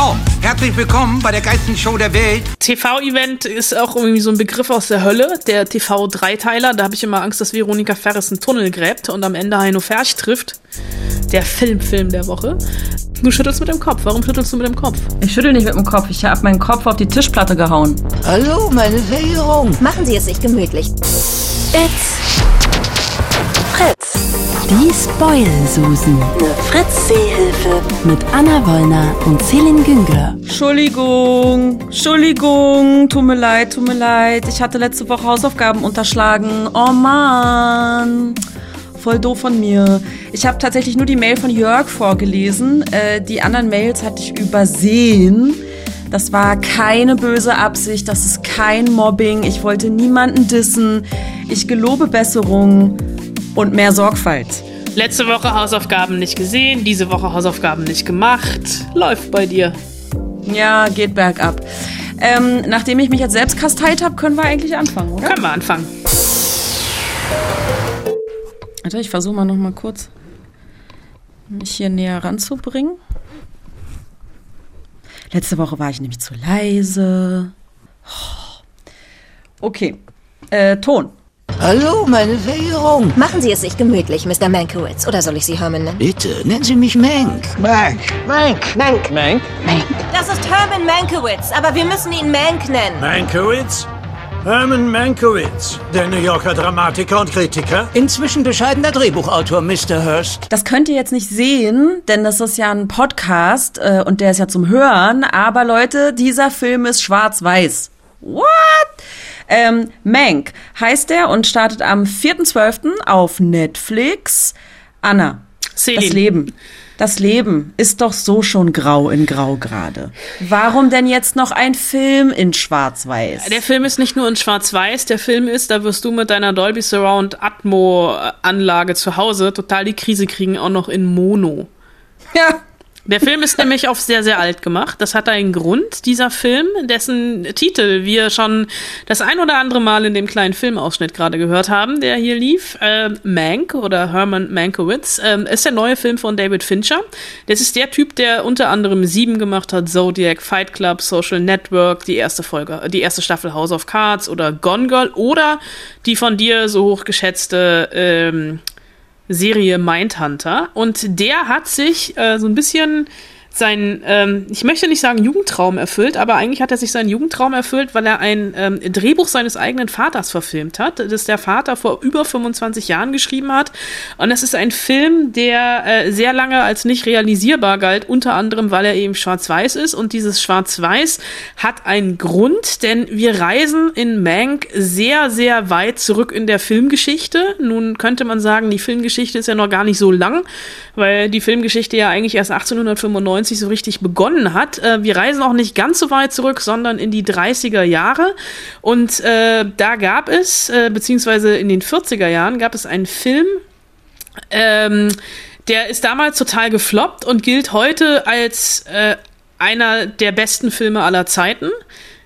So, herzlich willkommen bei der geilsten Show der Welt. TV-Event ist auch irgendwie so ein Begriff aus der Hölle, der TV-Dreiteiler. Da habe ich immer Angst, dass Veronika Ferres einen Tunnel gräbt und am Ende Heino Ferch trifft. Der Filmfilm der Woche. Du schüttelst mit dem Kopf. Warum schüttelst du mit dem Kopf? Ich schüttel nicht mit dem Kopf. Ich habe meinen Kopf auf die Tischplatte gehauen. Hallo, meine Verehrung. Machen Sie es sich gemütlich. It's Fritz. Die Spoil-Susen. Eine Fritz-Seehilfe. Mit Anna Wollner und Celine Güngler. Entschuldigung, Entschuldigung, tut mir leid, tut mir leid. Ich hatte letzte Woche Hausaufgaben unterschlagen. Oh Mann. Voll doof von mir. Ich habe tatsächlich nur die Mail von Jörg vorgelesen. Äh, die anderen Mails hatte ich übersehen. Das war keine böse Absicht, das ist kein Mobbing. Ich wollte niemanden dissen. Ich gelobe Besserung und mehr Sorgfalt. Letzte Woche Hausaufgaben nicht gesehen, diese Woche Hausaufgaben nicht gemacht. Läuft bei dir. Ja, geht bergab. Ähm, nachdem ich mich jetzt selbst kasteit habe, können wir eigentlich anfangen, oder? Können wir anfangen. Warte, ich versuche mal noch mal kurz mich hier näher ranzubringen. Letzte Woche war ich nämlich zu leise. Okay. Äh, Ton. Hallo, meine Verehrung. Machen Sie es sich gemütlich, Mr. Mankowitz. Oder soll ich Sie Herman nennen? Bitte, nennen Sie mich Mank. Mank. Mank. Mank. Mank? Das ist Herman Mankowitz, aber wir müssen ihn Mank nennen. Mankowitz? Herman Mankowitz, der New Yorker Dramatiker und Kritiker. Inzwischen bescheidener Drehbuchautor, Mr. Hurst. Das könnt ihr jetzt nicht sehen, denn das ist ja ein Podcast äh, und der ist ja zum Hören. Aber Leute, dieser Film ist schwarz-weiß. What? Ähm, Mank heißt er und startet am 4.12. auf Netflix. Anna, Celine. das Leben. Das Leben ist doch so schon grau in grau gerade. Warum denn jetzt noch ein Film in schwarz-weiß? Der Film ist nicht nur in Schwarz-Weiß, der Film ist, da wirst du mit deiner Dolby Surround Atmo Anlage zu Hause total die Krise kriegen, auch noch in Mono. Ja, Der Film ist nämlich auf sehr, sehr alt gemacht. Das hat einen Grund, dieser Film, dessen Titel wir schon das ein oder andere Mal in dem kleinen Filmausschnitt gerade gehört haben, der hier lief. Ähm, Mank oder Herman Mankowitz ähm, ist der neue Film von David Fincher. Das ist der Typ, der unter anderem Sieben gemacht hat, Zodiac, Fight Club, Social Network, die erste Folge, die erste Staffel House of Cards oder Gone Girl oder die von dir so hochgeschätzte ähm, Serie Mindhunter. Und der hat sich äh, so ein bisschen sein, ähm, ich möchte nicht sagen Jugendtraum erfüllt, aber eigentlich hat er sich seinen Jugendtraum erfüllt, weil er ein ähm, Drehbuch seines eigenen Vaters verfilmt hat, das der Vater vor über 25 Jahren geschrieben hat. Und das ist ein Film, der äh, sehr lange als nicht realisierbar galt, unter anderem, weil er eben schwarz-weiß ist. Und dieses Schwarz-Weiß hat einen Grund, denn wir reisen in Mank sehr, sehr weit zurück in der Filmgeschichte. Nun könnte man sagen, die Filmgeschichte ist ja noch gar nicht so lang, weil die Filmgeschichte ja eigentlich erst 1895 so richtig begonnen hat. Äh, wir reisen auch nicht ganz so weit zurück, sondern in die 30er Jahre. Und äh, da gab es, äh, beziehungsweise in den 40er Jahren, gab es einen Film, ähm, der ist damals total gefloppt und gilt heute als äh, einer der besten Filme aller Zeiten,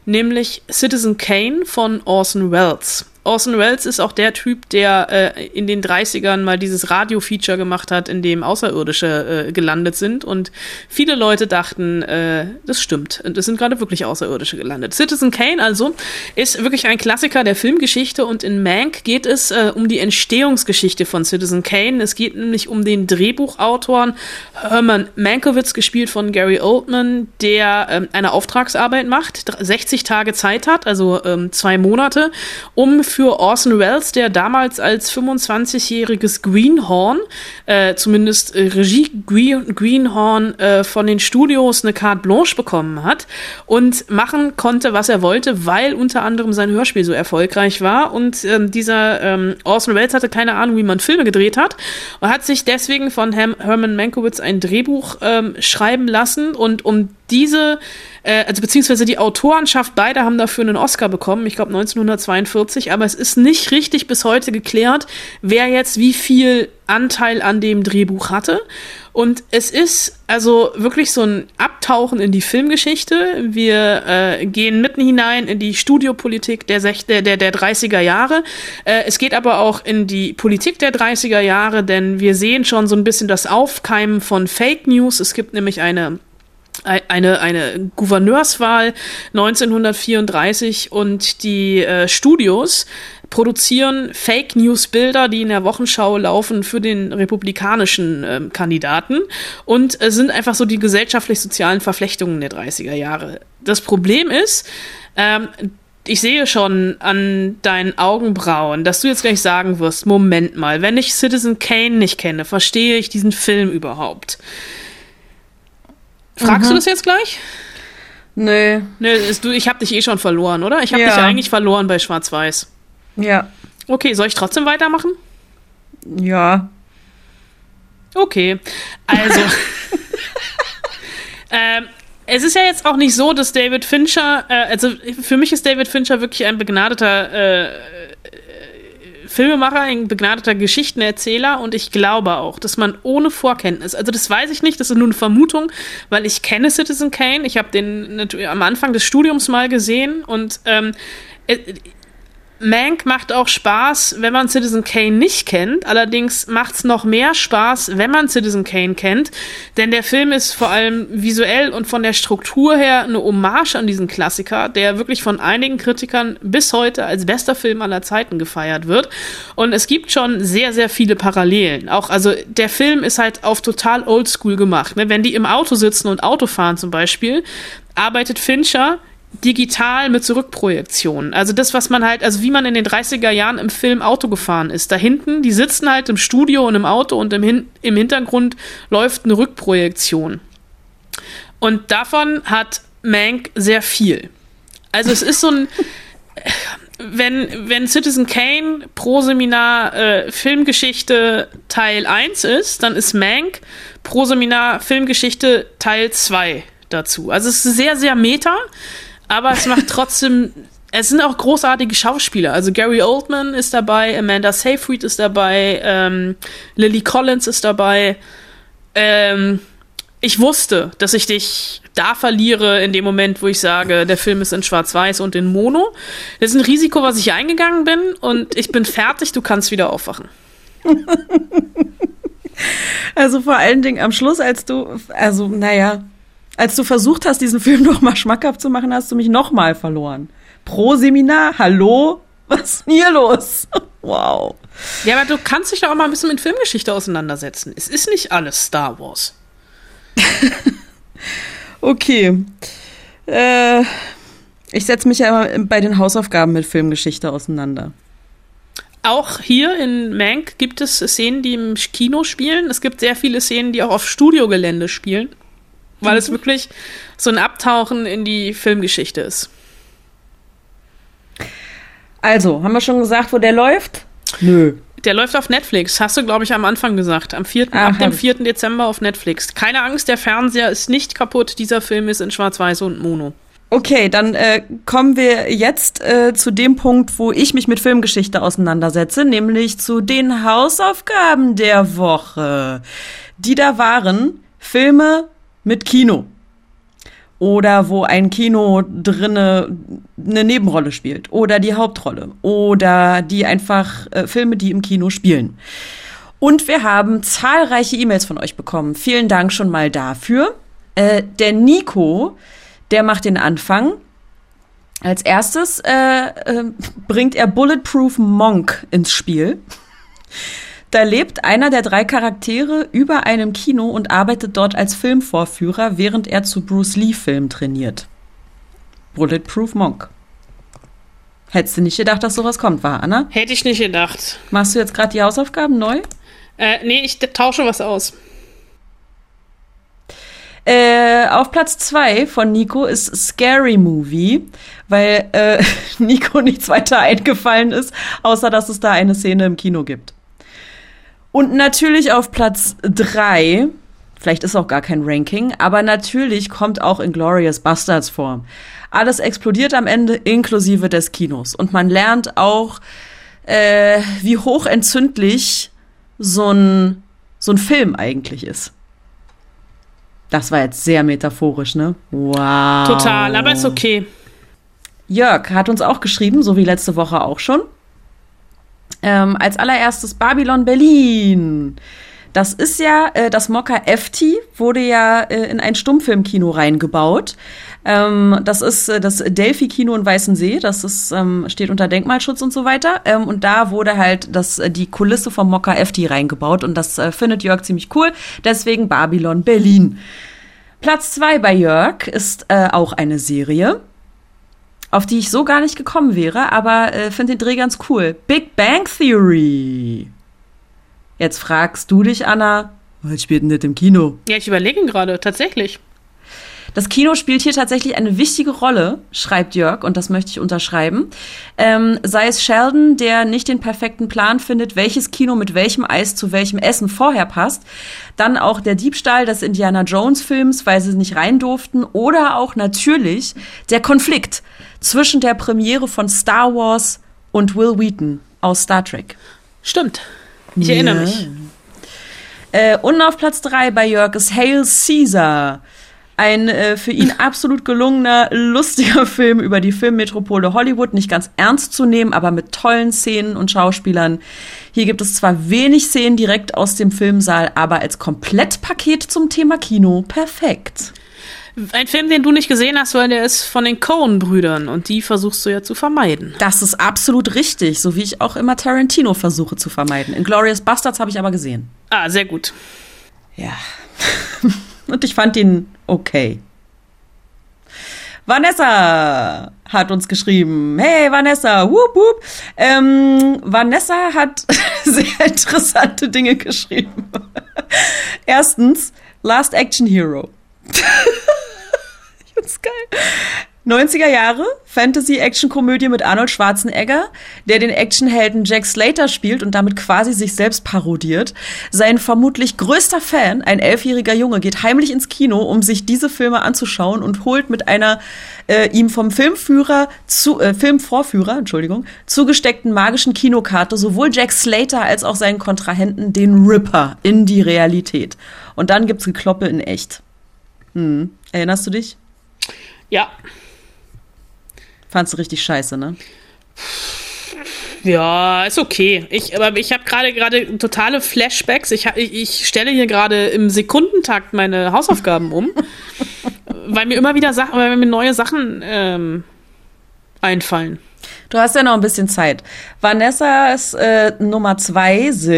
nämlich Citizen Kane von Orson Welles. Orson Welles ist auch der Typ, der äh, in den 30ern mal dieses Radio-Feature gemacht hat, in dem Außerirdische äh, gelandet sind. Und viele Leute dachten, äh, das stimmt. Und es sind gerade wirklich Außerirdische gelandet. Citizen Kane also ist wirklich ein Klassiker der Filmgeschichte. Und in Mank geht es äh, um die Entstehungsgeschichte von Citizen Kane. Es geht nämlich um den Drehbuchautoren Herman Mankiewicz, gespielt von Gary Oldman, der ähm, eine Auftragsarbeit macht, 60 Tage Zeit hat, also ähm, zwei Monate, um für Orson Welles, der damals als 25-jähriges Greenhorn, äh, zumindest äh, Regie Green, Greenhorn, äh, von den Studios eine Carte Blanche bekommen hat und machen konnte, was er wollte, weil unter anderem sein Hörspiel so erfolgreich war. Und ähm, dieser ähm, Orson Welles hatte keine Ahnung, wie man Filme gedreht hat und hat sich deswegen von Ham Herman Mankiewicz ein Drehbuch ähm, schreiben lassen und um diese, äh, also beziehungsweise die Autorenschaft, beide haben dafür einen Oscar bekommen, ich glaube 1942, aber es ist nicht richtig bis heute geklärt, wer jetzt wie viel Anteil an dem Drehbuch hatte. Und es ist also wirklich so ein Abtauchen in die Filmgeschichte. Wir äh, gehen mitten hinein in die Studiopolitik der, Sech der, der, der 30er Jahre. Äh, es geht aber auch in die Politik der 30er Jahre, denn wir sehen schon so ein bisschen das Aufkeimen von Fake News. Es gibt nämlich eine eine, eine Gouverneurswahl 1934 und die äh, Studios produzieren Fake News Bilder, die in der Wochenschau laufen für den republikanischen ähm, Kandidaten und äh, sind einfach so die gesellschaftlich-sozialen Verflechtungen der 30er Jahre. Das Problem ist, ähm, ich sehe schon an deinen Augenbrauen, dass du jetzt gleich sagen wirst, Moment mal, wenn ich Citizen Kane nicht kenne, verstehe ich diesen Film überhaupt? Fragst du das jetzt gleich? Nö. Ist du, ich habe dich eh schon verloren, oder? Ich habe Ja. dich eigentlich verloren bei Schwarz-Weiß. Ja. Okay, soll ich trotzdem weitermachen? Ja. Okay, also. ähm, es ist ja jetzt auch nicht so, dass David Fincher, äh, also für mich ist David Fincher wirklich ein begnadeter äh, Filmemacher, ein begnadeter Geschichtenerzähler und ich glaube auch, dass man ohne Vorkenntnis, also das weiß ich nicht, das ist nur eine Vermutung, weil ich kenne Citizen Kane, ich habe den natürlich am Anfang des Studiums mal gesehen und ähm, äh, Mank macht auch Spaß, wenn man Citizen Kane nicht kennt. Allerdings macht es noch mehr Spaß, wenn man Citizen Kane kennt. Denn der Film ist vor allem visuell und von der Struktur her eine Hommage an diesen Klassiker, der wirklich von einigen Kritikern bis heute als bester Film aller Zeiten gefeiert wird. Und es gibt schon sehr, sehr viele Parallelen. Auch, also der Film ist halt auf total oldschool gemacht. Ne? Wenn die im Auto sitzen und Auto fahren zum Beispiel, arbeitet Fincher digital mit Zurückprojektionen. Also das, was man halt, also wie man in den 30er Jahren im Film Auto gefahren ist. Da hinten, die sitzen halt im Studio und im Auto und im, Hin im Hintergrund läuft eine Rückprojektion. Und davon hat Mank sehr viel. Also es ist so ein, wenn, wenn Citizen Kane pro Seminar äh, Filmgeschichte Teil 1 ist, dann ist Mank pro Seminar Filmgeschichte Teil 2 dazu. Also es ist sehr, sehr meta, aber es macht trotzdem, es sind auch großartige Schauspieler. Also Gary Oldman ist dabei, Amanda Seyfried ist dabei, ähm, Lily Collins ist dabei. Ähm, ich wusste, dass ich dich da verliere in dem Moment, wo ich sage, der Film ist in Schwarz-Weiß und in Mono. Das ist ein Risiko, was ich eingegangen bin und ich bin fertig, du kannst wieder aufwachen. Also vor allen Dingen am Schluss, als du, also naja, als du versucht hast, diesen Film noch mal schmackhaft zu machen, hast du mich noch mal verloren. Pro Seminar, hallo? Was ist denn hier los? Wow. Ja, aber du kannst dich doch auch mal ein bisschen mit Filmgeschichte auseinandersetzen. Es ist nicht alles Star Wars. Okay. Äh, ich setze mich ja immer bei den Hausaufgaben mit Filmgeschichte auseinander. Auch hier in Mank gibt es Szenen, die im Kino spielen. Es gibt sehr viele Szenen, die auch auf Studiogelände spielen, weil es wirklich so ein Abtauchen in die Filmgeschichte ist. Also, haben wir schon gesagt, wo der läuft? Nö. Der läuft auf Netflix, hast du, glaube ich, am Anfang gesagt. Am 4., Ah, ab dem hab ich. 4. Dezember auf Netflix. Keine Angst, der Fernseher ist nicht kaputt. Dieser Film ist in Schwarz-Weiß und Mono. Okay, dann äh, kommen wir jetzt äh, zu dem Punkt, wo ich mich mit Filmgeschichte auseinandersetze, nämlich zu den Hausaufgaben der Woche. Die da waren Filme mit Kino. Oder wo ein Kino drinne eine Nebenrolle spielt. Oder die Hauptrolle. Oder die einfach äh, Filme, die im Kino spielen. Und wir haben zahlreiche E-Mails von euch bekommen. Vielen Dank schon mal dafür. Äh, der Nico, der macht den Anfang. Als erstes äh, äh, bringt er Bulletproof Monk ins Spiel. Da lebt einer der drei Charaktere über einem Kino und arbeitet dort als Filmvorführer, während er zu Bruce Lee-Filmen trainiert. Bulletproof Monk. Hättest du nicht gedacht, dass sowas kommt, war, Anna? Hätte ich nicht gedacht. Machst du jetzt gerade die Hausaufgaben neu? Äh, nee, ich tausche was aus. Äh, auf Platz zwei von Nico ist Scary Movie, weil äh, Nico nichts weiter eingefallen ist, außer dass es da eine Szene im Kino gibt. Und natürlich auf Platz drei, vielleicht ist auch gar kein Ranking, aber natürlich kommt auch Inglorious Bastards vor. Alles explodiert am Ende, inklusive des Kinos. Und man lernt auch, äh, wie hochentzündlich so ein, so ein Film eigentlich ist. Das war jetzt sehr metaphorisch, ne? Wow. Total, aber ist okay. Jörg hat uns auch geschrieben, so wie letzte Woche auch schon. Ähm, als allererstes Babylon Berlin. Das ist ja, äh, das Mokka FT wurde ja äh, in ein Stummfilmkino reingebaut. Ähm, das ist äh, das Delphi-Kino in Weißensee. Das ist, ähm, steht unter Denkmalschutz und so weiter. Ähm, und da wurde halt das, äh, die Kulisse vom Mokka FT reingebaut. Und das äh, findet Jörg ziemlich cool. Deswegen Babylon Berlin. Platz zwei bei Jörg ist äh, auch eine Serie auf die ich so gar nicht gekommen wäre, aber äh, finde den Dreh ganz cool. Big Bang Theory. Jetzt fragst du dich, Anna, was spielt denn das im Kino? Ja, ich überlege gerade, tatsächlich. Das Kino spielt hier tatsächlich eine wichtige Rolle, schreibt Jörg, und das möchte ich unterschreiben. Ähm, sei es Sheldon, der nicht den perfekten Plan findet, welches Kino mit welchem Eis zu welchem Essen vorher passt. Dann auch der Diebstahl des Indiana Jones Films, weil sie nicht rein durften. Oder auch natürlich der Konflikt zwischen der Premiere von Star Wars und Will Wheaton aus Star Trek. Stimmt. Ich erinnere mich. Äh, und auf Platz drei bei Jörg ist Hail Caesar. Ein äh, für ihn absolut gelungener, lustiger Film über die Filmmetropole Hollywood. Nicht ganz ernst zu nehmen, aber mit tollen Szenen und Schauspielern. Hier gibt es zwar wenig Szenen direkt aus dem Filmsaal, aber als Komplettpaket zum Thema Kino perfekt. Ein Film, den du nicht gesehen hast, weil der ist von den Coen-Brüdern und die versuchst du ja zu vermeiden. Das ist absolut richtig, so wie ich auch immer Tarantino versuche zu vermeiden. Inglourious Bastards habe ich aber gesehen. Ah, sehr gut. Ja. und ich fand ihn okay. Vanessa hat uns geschrieben. Hey Vanessa, whoop whoop. Ähm, Vanessa hat sehr interessante Dinge geschrieben. Erstens, Last Action Hero. ich find's geil. 90er Jahre, Fantasy-Action-Komödie mit Arnold Schwarzenegger, der den Actionhelden Jack Slater spielt und damit quasi sich selbst parodiert. Sein vermutlich größter Fan, ein elfjähriger Junge, geht heimlich ins Kino, um sich diese Filme anzuschauen und holt mit einer äh, ihm vom Filmführer zu äh, Filmvorführer, Entschuldigung, zugesteckten magischen Kinokarte sowohl Jack Slater als auch seinen Kontrahenten den Ripper in die Realität. Und dann gibt's Gekloppe in echt. Hm. Erinnerst du dich? Ja. Fandst du richtig scheiße, ne? Ja, ist okay. Ich, aber ich habe gerade gerade totale Flashbacks. Ich, ich, ich stelle hier gerade im Sekundentakt meine Hausaufgaben um, weil mir immer wieder Sachen, weil mir neue Sachen ähm, einfallen. Du hast ja noch ein bisschen Zeit. Vanessas äh, Nummer zwei sind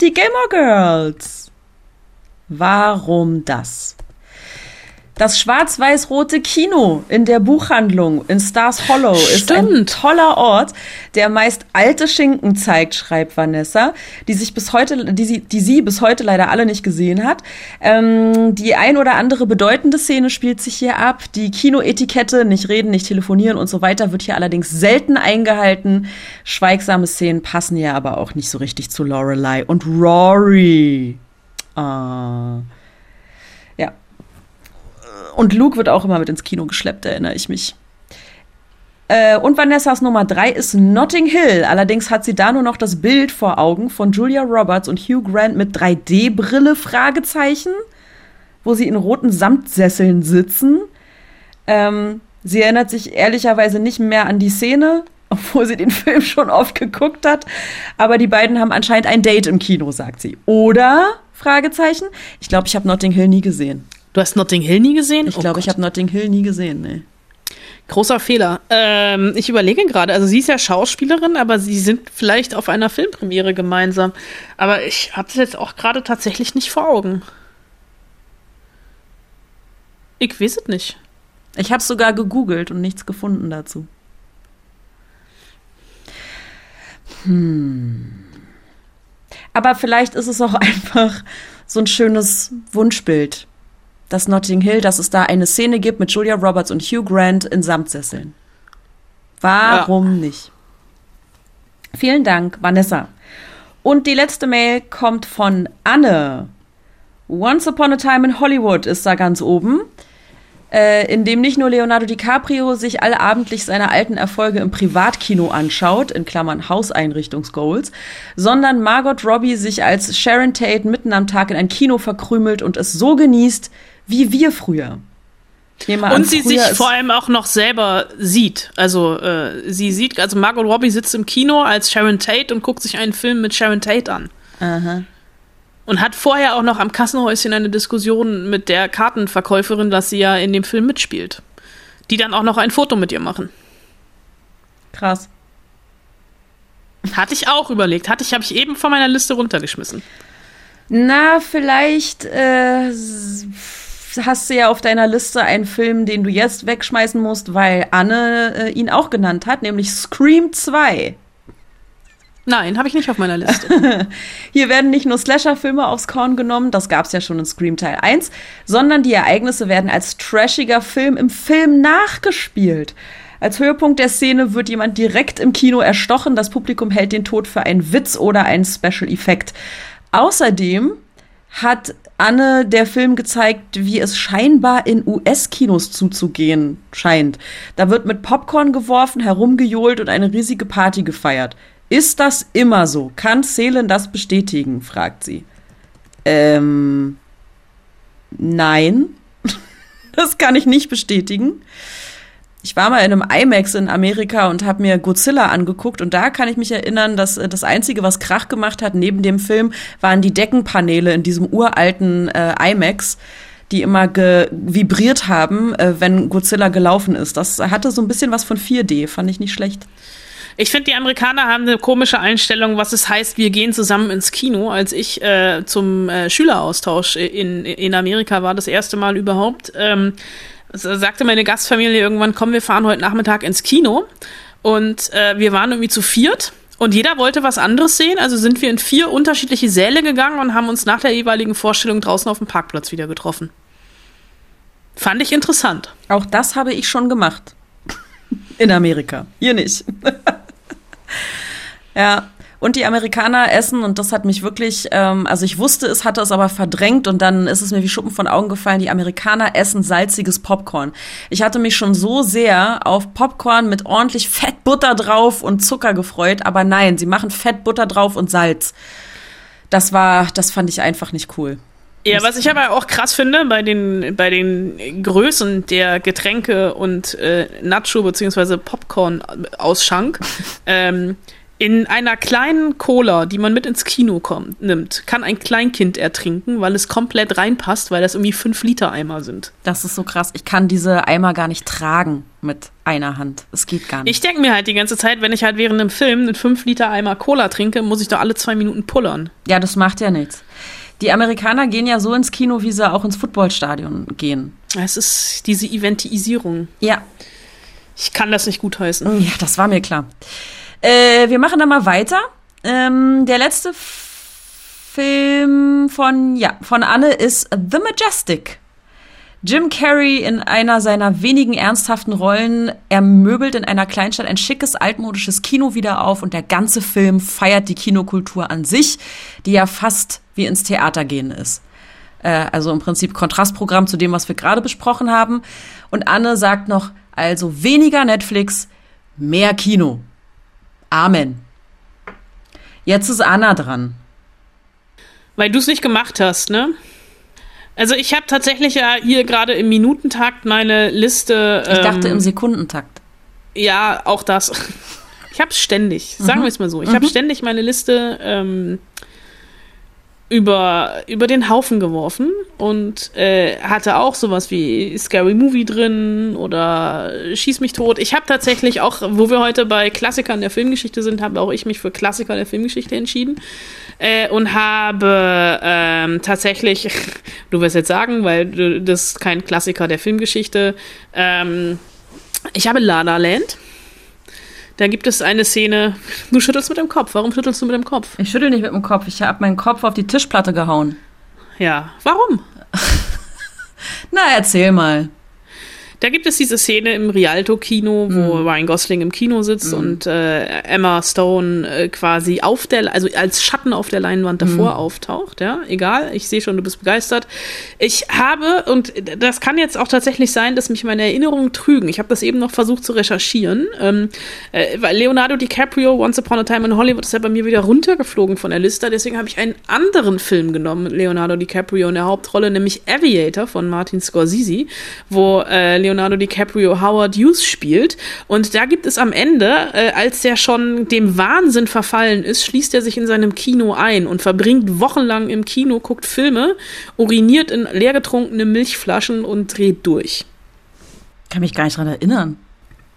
die Gamer Girls. Warum das? Das schwarz-weiß-rote Kino in der Buchhandlung in Stars Hollow ist ein Stimmt. toller Ort, der meist alte Schinken zeigt, schreibt Vanessa, die sich bis heute, die sie, die sie bis heute leider alle nicht gesehen hat. Ähm, die ein oder andere bedeutende Szene spielt sich hier ab. Die Kinoetikette, nicht reden, nicht telefonieren und so weiter, wird hier allerdings selten eingehalten. Schweigsame Szenen passen ja aber auch nicht so richtig zu Lorelei und Rory. Ah. Ja. Und Luke wird auch immer mit ins Kino geschleppt, erinnere ich mich. Äh, und Vanessas Nummer drei ist Notting Hill. Allerdings hat sie da nur noch das Bild vor Augen von Julia Roberts und Hugh Grant mit 3D-Brille, Fragezeichen, wo sie in roten Samtsesseln sitzen. Ähm, sie erinnert sich ehrlicherweise nicht mehr an die Szene, obwohl sie den Film schon oft geguckt hat. Aber die beiden haben anscheinend ein Date im Kino, sagt sie. Oder? Fragezeichen. Ich glaube, ich habe Notting Hill nie gesehen. Du hast Notting Hill nie gesehen? Ich Oh glaube, ich habe Notting Hill nie gesehen. Nee. Großer Fehler. Ähm, ich überlege gerade, also sie ist ja Schauspielerin, aber sie sind vielleicht auf einer Filmpremiere gemeinsam. Aber ich habe das jetzt auch gerade tatsächlich nicht vor Augen. Ich weiß es nicht. Ich habe sogar gegoogelt und nichts gefunden dazu. Hm. Aber vielleicht ist es auch einfach so ein schönes Wunschbild, das Notting Hill, dass es da eine Szene gibt mit Julia Roberts und Hugh Grant in Samtsesseln. Warum nicht? Vielen Dank, Vanessa. Und die letzte Mail kommt von Anne. Once Upon a Time in Hollywood ist da ganz oben äh, in dem nicht nur Leonardo DiCaprio sich allabendlich seine alten Erfolge im Privatkino anschaut, in Klammern Hauseinrichtungsgoals, sondern Margot Robbie sich als Sharon Tate mitten am Tag in ein Kino verkrümelt und es so genießt, wie wir früher. An, Und sie sich vor allem auch noch selber sieht. Also äh, sie sieht, also Margot Robbie sitzt im Kino als Sharon Tate und guckt sich einen Film mit Sharon Tate an. Aha. Und hat vorher auch noch am Kassenhäuschen eine Diskussion mit der Kartenverkäuferin, dass sie ja in dem Film mitspielt. Die dann auch noch ein Foto mit ihr machen. Krass. Hatte ich auch überlegt. Hatte ich, habe ich eben von meiner Liste runtergeschmissen. Na, vielleicht äh, hast du ja auf deiner Liste einen Film, den du jetzt wegschmeißen musst, weil Anne äh, ihn auch genannt hat, nämlich Scream 2. Nein, habe ich nicht auf meiner Liste. Hier werden nicht nur Slasher-Filme aufs Korn genommen, das gab's ja schon in Scream Teil 1, sondern die Ereignisse werden als trashiger Film im Film nachgespielt. Als Höhepunkt der Szene wird jemand direkt im Kino erstochen, das Publikum hält den Tod für einen Witz oder einen Special Effekt. Außerdem hat Anne der Film gezeigt, wie es scheinbar in US-Kinos zuzugehen scheint. Da wird mit Popcorn geworfen, herumgejohlt und eine riesige Party gefeiert. Ist das immer so? Kann Selen das bestätigen? fragt sie. Ähm, nein, das kann ich nicht bestätigen. Ich war mal in einem IMAX in Amerika und habe mir Godzilla angeguckt und da kann ich mich erinnern, dass äh, das Einzige, was Krach gemacht hat neben dem Film, waren die Deckenpaneele in diesem uralten äh, IMAX, die immer vibriert haben, äh, wenn Godzilla gelaufen ist. Das hatte so ein bisschen was von 4D, fand ich nicht schlecht. Ich finde, die Amerikaner haben eine komische Einstellung, was es heißt, wir gehen zusammen ins Kino. Als ich äh, zum äh, Schüleraustausch in, in Amerika war, das erste Mal überhaupt, ähm, sagte meine Gastfamilie irgendwann, komm, wir fahren heute Nachmittag ins Kino. Und äh, wir waren irgendwie zu viert. Und jeder wollte was anderes sehen, also sind wir in vier unterschiedliche Säle gegangen und haben uns nach der jeweiligen Vorstellung draußen auf dem Parkplatz wieder getroffen. Fand ich interessant. Auch das habe ich schon gemacht. In Amerika. Hier nicht. ja. Und die Amerikaner essen, und das hat mich wirklich, ähm, also ich wusste es, hatte es aber verdrängt und dann ist es mir wie Schuppen von Augen gefallen, die Amerikaner essen salziges Popcorn. Ich hatte mich schon so sehr auf Popcorn mit ordentlich Fettbutter drauf und Zucker gefreut, aber nein, sie machen Fettbutter drauf und Salz. Das war, das fand ich einfach nicht cool. Ja, was ich aber auch krass finde bei den, bei den Größen der Getränke und äh, Nacho- bzw. Popcorn-Ausschank, ähm, in einer kleinen Cola, die man mit ins Kino kommt, nimmt, kann ein Kleinkind ertrinken, weil es komplett reinpasst, weil das irgendwie 5 Liter Eimer sind. Das ist so krass. Ich kann diese Eimer gar nicht tragen mit einer Hand. Es geht gar nicht. Ich denke mir halt die ganze Zeit, wenn ich halt während einem Film einen 5 Liter Eimer Cola trinke, muss ich doch alle zwei Minuten pullern. Ja, das macht ja nichts. Die Amerikaner gehen ja so ins Kino, wie sie auch ins Footballstadion gehen. Es ist diese Eventisierung. Ja, Ich kann das nicht gutheißen. ja, das war mir klar. Äh, wir machen dann mal weiter. Ähm, der letzte Film von, ja, von Anne ist The Majestic. Jim Carrey in einer seiner wenigen ernsthaften Rollen ermöbelt in einer Kleinstadt ein schickes, altmodisches Kino wieder auf und der ganze Film feiert die Kinokultur an sich, die ja fast wie ins Theater gehen ist. Äh, also im Prinzip Kontrastprogramm zu dem, was wir gerade besprochen haben. Und Anne sagt noch, also weniger Netflix, mehr Kino. Amen. Jetzt ist Anna dran. Weil du es nicht gemacht hast, ne? Also ich habe tatsächlich ja hier gerade im Minutentakt meine Liste. Ich dachte ähm, im Sekundentakt. Ja, auch das. Ich habe es ständig, sagen wir es mal so. Ich habe ständig meine Liste ähm, über, über den Haufen geworfen und äh, hatte auch sowas wie Scary Movie drin oder Schieß mich tot. Ich habe tatsächlich auch, wo wir heute bei Klassikern der Filmgeschichte sind, habe auch ich mich für Klassiker der Filmgeschichte entschieden äh, und habe ähm, tatsächlich, du wirst jetzt sagen, weil das ist kein Klassiker der Filmgeschichte, ähm, ich habe La La Land. Da gibt es eine Szene. Du schüttelst mit dem Kopf. Warum schüttelst du mit dem Kopf? Ich schüttel nicht mit dem Kopf. Ich habe meinen Kopf auf die Tischplatte gehauen. Ja, warum? Na, erzähl mal. Da gibt es diese Szene im Rialto-Kino, wo Ryan Gosling im Kino sitzt und äh, Emma Stone äh, quasi auf der, also als Schatten auf der Leinwand davor auftaucht. Ja, egal. Ich sehe schon, du bist begeistert. Ich habe und das kann jetzt auch tatsächlich sein, dass mich meine Erinnerungen trügen. Ich habe das eben noch versucht zu recherchieren, ähm, äh, weil Leonardo DiCaprio Once Upon a Time in Hollywood ist ja bei mir wieder runtergeflogen von der Liste. Deswegen habe ich einen anderen Film genommen mit Leonardo DiCaprio in der Hauptrolle, nämlich Aviator von Martin Scorsese, wo äh, Leonardo Leonardo DiCaprio Howard Hughes spielt. Und da gibt es am Ende, äh, als der schon dem Wahnsinn verfallen ist, schließt er sich in seinem Kino ein und verbringt wochenlang im Kino, guckt Filme, uriniert in leergetrunkene Milchflaschen und dreht durch. Kann mich gar nicht dran erinnern.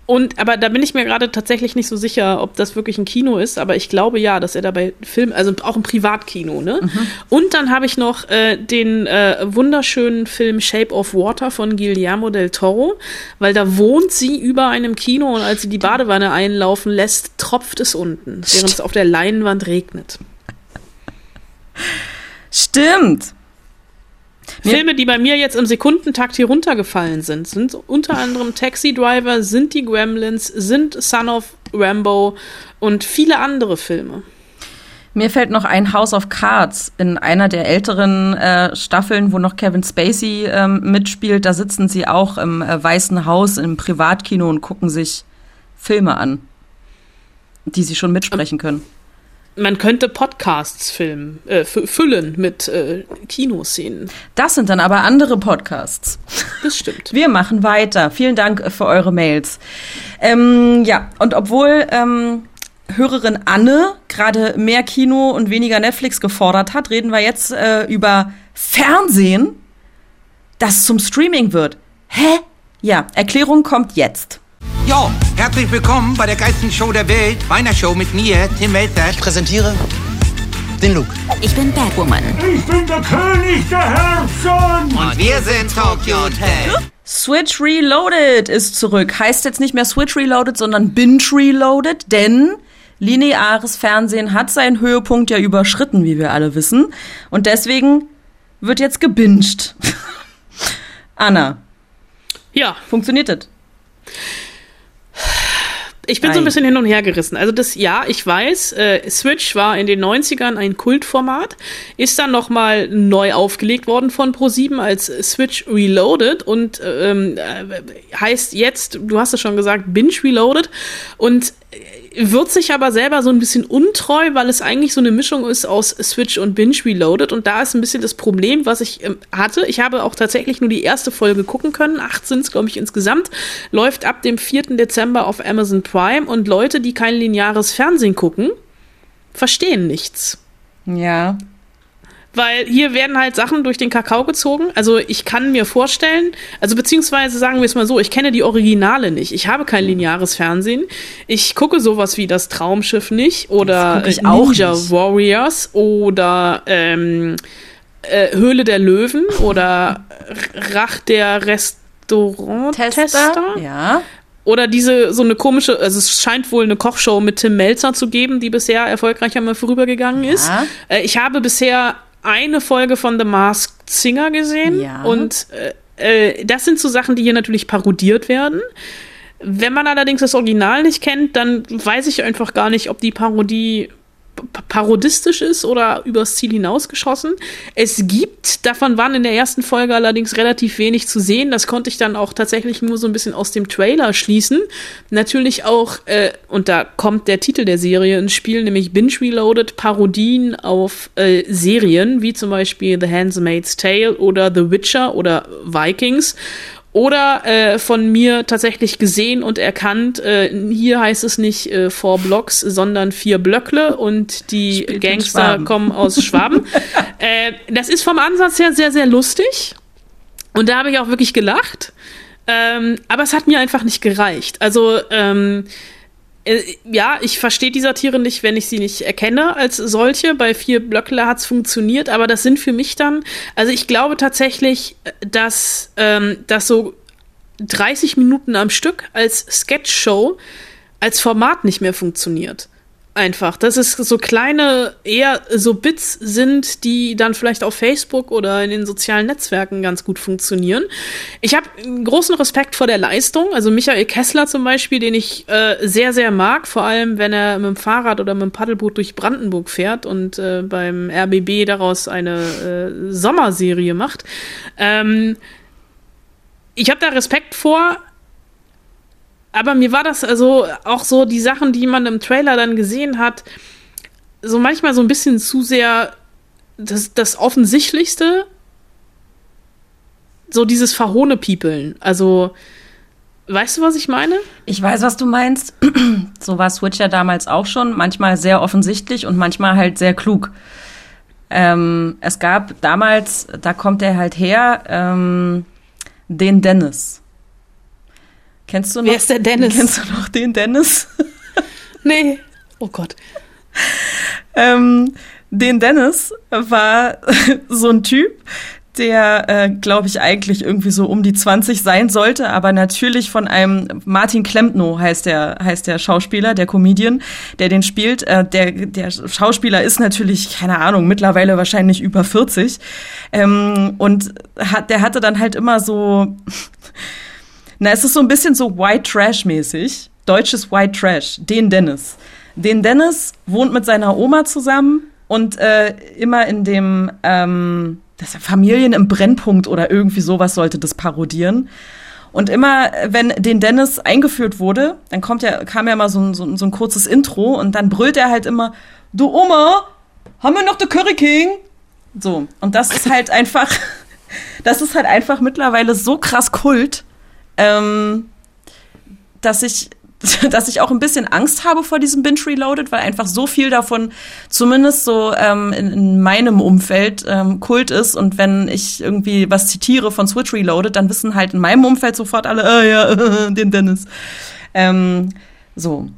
Und aber da bin ich mir gerade tatsächlich nicht so sicher, ob das wirklich ein Kino ist, aber ich glaube ja, dass er dabei Film, also auch ein Privatkino, ne? Mhm. Und dann habe ich noch äh, den äh, wunderschönen Film Shape of Water von Guillermo del Toro, weil da wohnt sie über einem Kino und als sie die Badewanne einlaufen lässt, tropft es unten, während es auf der Leinwand regnet. Stimmt. Filme, die bei mir jetzt im Sekundentakt hier runtergefallen sind, sind unter anderem Taxi Driver, sind die Gremlins, sind Son of Rambo und viele andere Filme. Mir fällt noch ein House of Cards in einer der älteren äh, Staffeln, wo noch Kevin Spacey ähm, mitspielt. Da sitzen sie auch im äh, Weißen Haus im Privatkino und gucken sich Filme an, die sie schon mitsprechen können. Man könnte Podcasts filmen, äh, fü- füllen mit äh, Kinoszenen. Das sind dann aber andere Podcasts. Das stimmt. Wir machen weiter. Vielen Dank äh, für eure Mails. Ähm, ja, und obwohl ähm, Hörerin Anne gerade mehr Kino und weniger Netflix gefordert hat, reden wir jetzt äh, über Fernsehen, das zum Streaming wird. Hä? Ja, Erklärung kommt jetzt. Jo, herzlich willkommen bei der geilsten Show der Welt, meiner Show mit mir, Tim Melzer. Ich präsentiere den Luke. Ich bin Batwoman. Ich bin der König der Herzen! Und wir sind Tokyo Hotel. Switch Reloaded ist zurück. Heißt jetzt nicht mehr Switch Reloaded, sondern Binge Reloaded, denn lineares Fernsehen hat seinen Höhepunkt ja überschritten, wie wir alle wissen. Und deswegen wird jetzt gebinged. Anna, Ja, funktioniert das? Ich bin so ein Ei. bisschen hin und her gerissen. Also das, ja, ich weiß, äh, Switch war in den 90ern ein Kultformat, ist dann nochmal neu aufgelegt worden von Pro7 als Switch Reloaded und ähm, äh, heißt jetzt, du hast es schon gesagt, Binge Reloaded und äh, wird sich aber selber so ein bisschen untreu, weil es eigentlich so eine Mischung ist aus Switch und Binge Reloaded. Und da ist ein bisschen das Problem, was ich ähm, hatte. Ich habe auch tatsächlich nur die erste Folge gucken können. Acht sind es, glaube ich, insgesamt. Läuft ab dem 4. Dezember auf Amazon Prime. Und Leute, die kein lineares Fernsehen gucken, verstehen nichts. Ja. Weil hier werden halt Sachen durch den Kakao gezogen. Also ich kann mir vorstellen, also beziehungsweise sagen wir es mal so, ich kenne die Originale nicht. Ich habe kein lineares Fernsehen. Ich gucke sowas wie das Traumschiff nicht oder äh, Ninja nicht. Warriors oder ähm, äh, Höhle der Löwen oder Rach der Restauranttester. Ja. Oder diese, so eine komische, also es scheint wohl eine Kochshow mit Tim Melzer zu geben, die bisher erfolgreich einmal vorübergegangen ist. Äh, ich habe bisher eine Folge von The Masked Singer gesehen Ja. und äh, äh, das sind so Sachen, die hier natürlich parodiert werden. Wenn man allerdings das Original nicht kennt, dann weiß ich einfach gar nicht, ob die Parodie pa- parodistisch ist oder übers Ziel hinausgeschossen. Es gibt, davon waren in der ersten Folge allerdings relativ wenig zu sehen. Das konnte ich dann auch tatsächlich nur so ein bisschen aus dem Trailer schließen. Natürlich auch, äh, und da kommt der Titel der Serie ins Spiel, nämlich Binge Reloaded, Parodien auf äh, Serien, wie zum Beispiel The Handmaid's Tale oder The Witcher oder Vikings. Oder äh, von mir tatsächlich gesehen und erkannt, äh, hier heißt es nicht äh, four Blocks, sondern vier Blöckle und die Spielt Gangster kommen aus Schwaben. äh, das ist vom Ansatz her sehr, sehr lustig. Und da habe ich auch wirklich gelacht. Ähm, aber es hat mir einfach nicht gereicht. Also, ähm, äh, ja, ich verstehe die Satire nicht, wenn ich sie nicht erkenne als solche. Bei vier Blöckle hat's funktioniert, aber das sind für mich dann, also ich glaube tatsächlich, dass, ähm, dass so 30 Minuten am Stück als Sketchshow als Format nicht mehr funktioniert. Einfach, dass es so kleine, eher so Bits sind, die dann vielleicht auf Facebook oder in den sozialen Netzwerken ganz gut funktionieren. Ich habe großen Respekt vor der Leistung. Also Michael Kessler zum Beispiel, den ich äh, sehr, sehr mag, vor allem wenn er mit dem Fahrrad oder mit dem Paddelboot durch Brandenburg fährt und äh, beim RBB daraus eine äh, Sommerserie macht. Ähm, ich habe da Respekt vor, aber mir war das also auch so die Sachen, die man im Trailer dann gesehen hat, so manchmal so ein bisschen zu sehr das, das Offensichtlichste, so dieses Verhohne-Piepeln. Also Weißt du, was ich meine? Ich weiß, was du meinst. so war Switch ja damals auch schon. Manchmal sehr offensichtlich und manchmal halt sehr klug. Ähm, es gab damals, da kommt er halt her, ähm, den Dennis. Kennst du noch? Wer ist der Dennis? Kennst du noch den Dennis? nee. Oh Gott. ähm, den Dennis war so ein Typ, der, äh, glaube ich, eigentlich irgendwie so um die 20 sein sollte, aber natürlich von einem Martin Klempno heißt der, heißt der Schauspieler, der Comedian, der den spielt. Äh, der, der Schauspieler ist natürlich, keine Ahnung, mittlerweile wahrscheinlich über 40. Ähm, und hat, der hatte dann halt immer so, na, es ist so ein bisschen so White Trash-mäßig. Deutsches White Trash, den Dennis. Den Dennis wohnt mit seiner Oma zusammen und äh, immer in dem ähm, das Familien im Brennpunkt oder irgendwie sowas sollte das parodieren. Und immer, wenn den Dennis eingeführt wurde, dann kommt ja, kam ja mal so ein, so, so ein kurzes Intro und dann brüllt er halt immer, du Oma, haben wir noch den Curry King? So. Und das ist halt einfach, das ist halt einfach mittlerweile so krass Kult, ähm, dass ich dass ich auch ein bisschen Angst habe vor diesem Binge Reloaded, weil einfach so viel davon zumindest so ähm, in, in meinem Umfeld ähm, Kult ist und wenn ich irgendwie was zitiere von Switch Reloaded, dann wissen halt in meinem Umfeld sofort alle, ah ja, den Dennis. Ähm, so.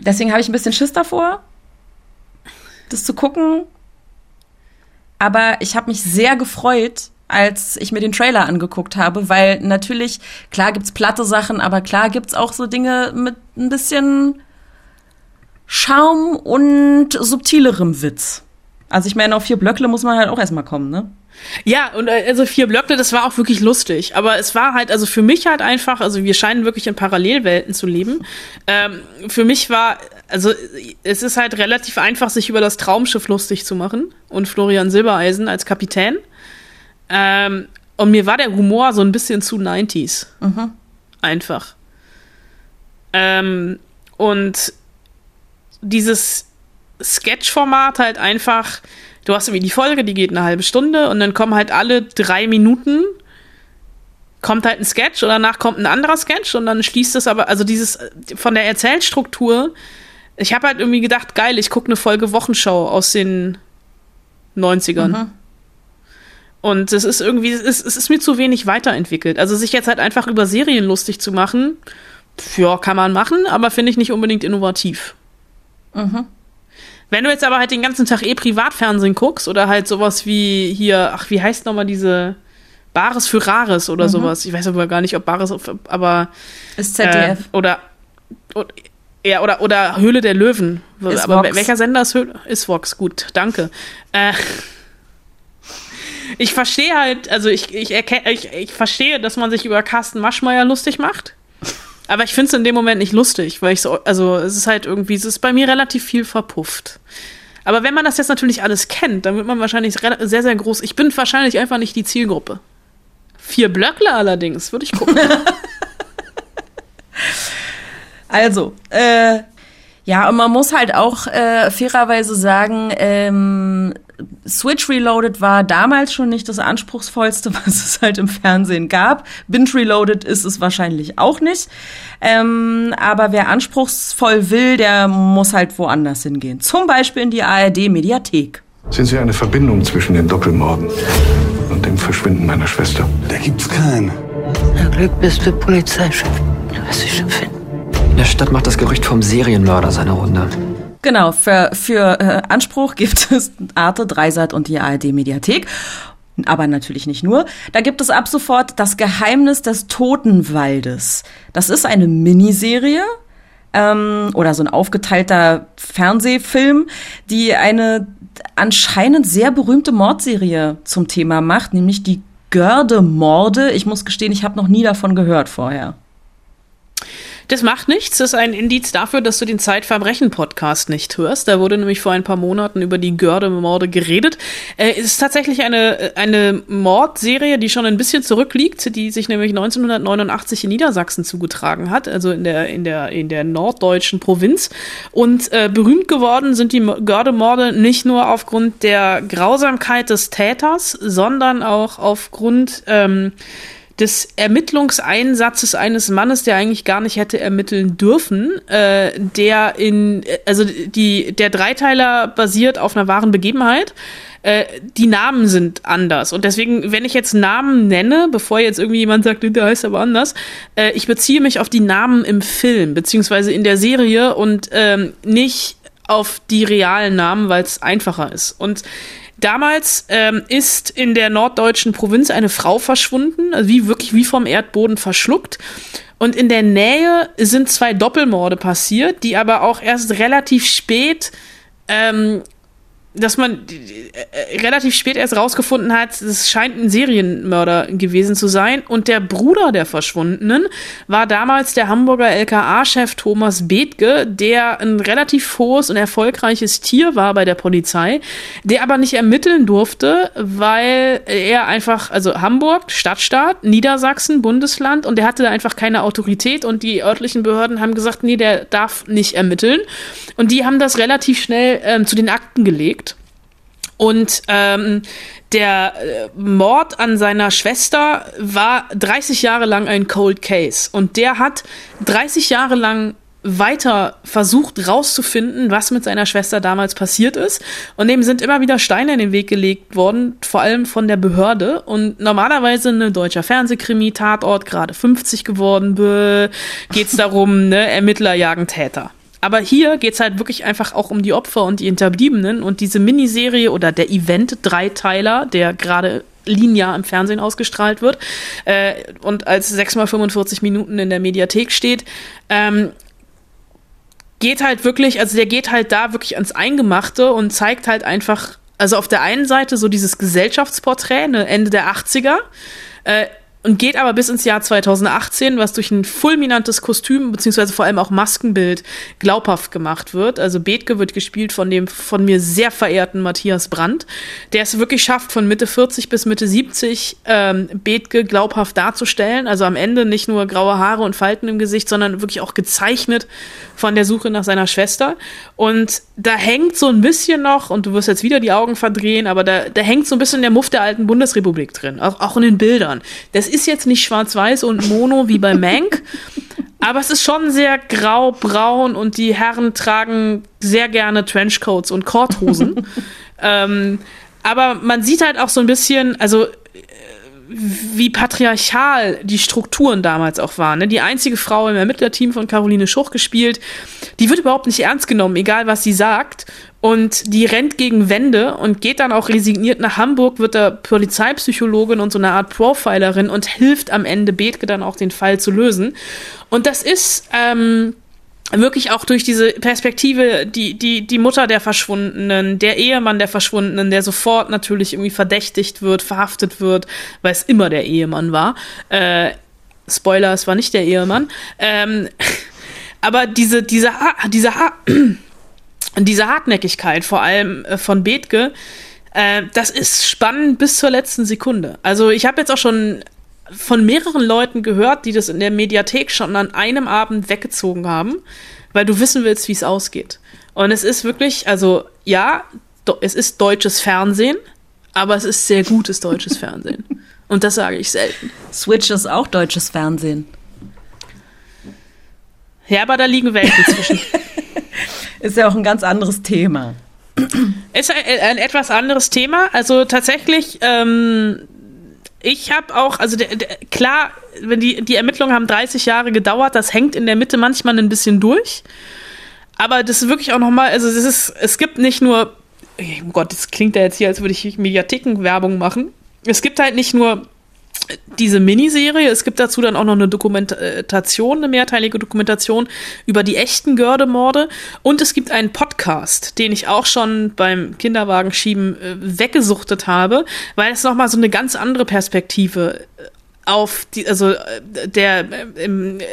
Deswegen habe ich ein bisschen Schiss davor, das zu gucken. Aber ich habe mich sehr gefreut, als ich mir den Trailer angeguckt habe, weil natürlich, klar gibt's platte Sachen, aber klar gibt's auch so Dinge mit ein bisschen Schaum und subtilerem Witz. Also ich meine, auf vier Blöckle muss man halt auch erstmal kommen, ne? Ja, und äh, also vier Blöcke, das war auch wirklich lustig. Aber es war halt, also für mich halt einfach, also wir scheinen wirklich in Parallelwelten zu leben. Ähm, für mich war, also es ist halt relativ einfach, sich über das Traumschiff lustig zu machen. Und Florian Silbereisen als Kapitän. Ähm, und mir war der Humor so ein bisschen zu 90s. Mhm. Einfach. Ähm, und dieses Sketch-Format halt einfach, du hast irgendwie die Folge, die geht eine halbe Stunde und dann kommen halt alle drei Minuten kommt halt ein Sketch und danach kommt ein anderer Sketch und dann schließt es aber, also dieses von der Erzählstruktur, ich habe halt irgendwie gedacht, geil, ich gucke eine Folge Wochenschau aus den 90ern. Mhm. Und es ist irgendwie, es ist, es ist mir zu wenig weiterentwickelt. Also sich jetzt halt einfach über Serien lustig zu machen, ja, kann man machen, aber finde ich nicht unbedingt innovativ. Mhm. Wenn du jetzt aber halt den ganzen Tag eh Privatfernsehen guckst oder halt sowas wie hier, ach, wie heißt nochmal diese Bares für Rares oder mhm. sowas. Ich weiß aber gar nicht, ob Bares, aber. Ist ZDF. Äh, oder, oder, ja, oder, oder Höhle der Löwen. Ist aber Vox. welcher Sender ist Höhle? Ist Vox, gut, danke. Äh, ich verstehe halt, also ich, ich, ich, ich verstehe, dass man sich über Carsten Maschmeyer lustig macht. Aber ich finde es in dem Moment nicht lustig, weil ich so, also es ist halt irgendwie, es ist bei mir relativ viel verpufft. Aber wenn man das jetzt natürlich alles kennt, dann wird man wahrscheinlich sehr, sehr groß. Ich bin wahrscheinlich einfach nicht die Zielgruppe. Vier Blöckler allerdings, würde ich gucken. also, äh, ja, und man muss halt auch äh, fairerweise sagen, ähm, Switch Reloaded war damals schon nicht das anspruchsvollste, was es halt im Fernsehen gab. Binge Reloaded ist es wahrscheinlich auch nicht. Ähm, aber wer anspruchsvoll will, der muss halt woanders hingehen. Zum Beispiel in die ARD Mediathek. Sind Sie eine Verbindung zwischen den Doppelmorden und dem Verschwinden meiner Schwester? Da gibt's keinen. Na Glück bist du Polizeichef. Du wirst dich schon finden. In der Stadt macht das Gerücht vom Serienmörder seine Runde. Genau, für, für äh, Anspruch gibt es Arte, Dreisat und die ARD Mediathek. Aber natürlich nicht nur. Da gibt es ab sofort das Geheimnis des Totenwaldes. Das ist eine Miniserie ähm, oder so ein aufgeteilter Fernsehfilm, die eine anscheinend sehr berühmte Mordserie zum Thema macht, nämlich die Görde-Morde. Ich muss gestehen, ich habe noch nie davon gehört vorher. Das macht nichts. Das ist ein Indiz dafür, dass du den Zeitverbrechen-Podcast nicht hörst. Da wurde nämlich vor ein paar Monaten über die Görde-Morde geredet. Äh, es ist tatsächlich eine, eine Mordserie, die schon ein bisschen zurückliegt, die sich nämlich 1989 in Niedersachsen zugetragen hat, also in der, in der, in der norddeutschen Provinz. Und äh, berühmt geworden sind die Görde-Morde nicht nur aufgrund der Grausamkeit des Täters, sondern auch aufgrund ähm, des Ermittlungseinsatzes eines Mannes, der eigentlich gar nicht hätte ermitteln dürfen, äh, der in, also die, der Dreiteiler basiert auf einer wahren Begebenheit. Äh, die Namen sind anders. Und deswegen, wenn ich jetzt Namen nenne, bevor jetzt irgendwie jemand sagt, der heißt aber anders, äh, ich beziehe mich auf die Namen im Film, beziehungsweise in der Serie und ähm, nicht auf die realen Namen, weil es einfacher ist. Und Damals ähm, ist in der norddeutschen Provinz eine Frau verschwunden, also wie wirklich wie vom Erdboden verschluckt. Und in der Nähe sind zwei Doppelmorde passiert, die aber auch erst relativ spät ähm, dass man äh, relativ spät erst rausgefunden hat, es scheint ein Serienmörder gewesen zu sein. Und der Bruder der Verschwundenen war damals der Hamburger LKA-Chef Thomas Bethke, der ein relativ hohes und erfolgreiches Tier war bei der Polizei, der aber nicht ermitteln durfte, weil er einfach, also Hamburg, Stadtstaat, Niedersachsen, Bundesland, und der hatte da einfach keine Autorität und die örtlichen Behörden haben gesagt, nee, der darf nicht ermitteln. Und die haben das relativ schnell ähm, zu den Akten gelegt. Und ähm, der äh, Mord an seiner Schwester war 30 Jahre lang ein Cold Case. Und der hat 30 Jahre lang weiter versucht rauszufinden, was mit seiner Schwester damals passiert ist. Und dem sind immer wieder Steine in den Weg gelegt worden, vor allem von der Behörde. Und normalerweise eine deutscher Fernsehkrimi, Tatort, gerade 50 geworden, geht es darum, ne, Ermittler jagen Täter. Aber hier geht's halt wirklich einfach auch um die Opfer und die Hinterbliebenen. Und diese Miniserie oder der Event-Dreiteiler, der gerade linear im Fernsehen ausgestrahlt wird äh, und als 6 mal 45 Minuten in der Mediathek steht, ähm, geht halt wirklich, also der geht halt da wirklich ans Eingemachte und zeigt halt einfach, also auf der einen Seite so dieses Gesellschaftsporträt, ne, Ende der 80er, äh, und geht aber bis ins Jahr 2018, was durch ein fulminantes Kostüm beziehungsweise vor allem auch Maskenbild glaubhaft gemacht wird. Also Bethke wird gespielt von dem von mir sehr verehrten Matthias Brandt, der es wirklich schafft, von Mitte 40 bis Mitte 70 ähm, Bethke glaubhaft darzustellen. Also am Ende nicht nur graue Haare und Falten im Gesicht, sondern wirklich auch gezeichnet von der Suche nach seiner Schwester. Und da hängt so ein bisschen noch, und du wirst jetzt wieder die Augen verdrehen, aber da, da hängt so ein bisschen der Muff der alten Bundesrepublik drin, auch, auch in den Bildern. Das ist jetzt nicht schwarz-weiß und mono wie bei Mank, aber es ist schon sehr grau-braun und die Herren tragen sehr gerne Trenchcoats und Korthosen. ähm, aber man sieht halt auch so ein bisschen, also wie patriarchal die Strukturen damals auch waren. Ne? Die einzige Frau im Ermittlerteam von Caroline Schuch gespielt, die wird überhaupt nicht ernst genommen, egal was sie sagt. Und die rennt gegen Wände und geht dann auch resigniert nach Hamburg, wird da Polizeipsychologin und so eine Art Profilerin und hilft am Ende Bethke dann auch den Fall zu lösen. Und das ist ähm, wirklich auch durch diese Perspektive, die, die, die Mutter der Verschwundenen, der Ehemann der Verschwundenen, der sofort natürlich irgendwie verdächtigt wird, verhaftet wird, weil es immer der Ehemann war. Äh, Spoiler, es war nicht der Ehemann. Ähm, aber diese, diese, diese, diese Hartnäckigkeit, vor allem äh, von Bethke, äh, das ist spannend bis zur letzten Sekunde. Also ich habe jetzt auch schon von mehreren Leuten gehört, die das in der Mediathek schon an einem Abend weggezogen haben, weil du wissen willst, wie es ausgeht. Und es ist wirklich, also ja, es ist deutsches Fernsehen, aber es ist sehr gutes deutsches Fernsehen. Und das sage ich selten. Switch ist auch deutsches Fernsehen. Ja, aber da liegen Welten zwischen. ist ja auch ein ganz anderes Thema. Ist ein, ein etwas anderes Thema. Also tatsächlich ähm, ich habe auch, also der, der, klar, wenn die, die Ermittlungen haben 30 Jahre gedauert, das hängt in der Mitte manchmal ein bisschen durch. Aber das ist wirklich auch nochmal, also es ist, es gibt nicht nur, oh Gott, das klingt ja jetzt hier, als würde ich Mediatheken-Werbung machen. Es gibt halt nicht nur diese Miniserie. Es gibt dazu dann auch noch eine Dokumentation, eine mehrteilige Dokumentation über die echten Gördemorde. Und es gibt einen Podcast, den ich auch schon beim Kinderwagenschieben äh, weggesuchtet habe, weil es nochmal so eine ganz andere Perspektive äh, auf die, also äh, der äh, im, äh,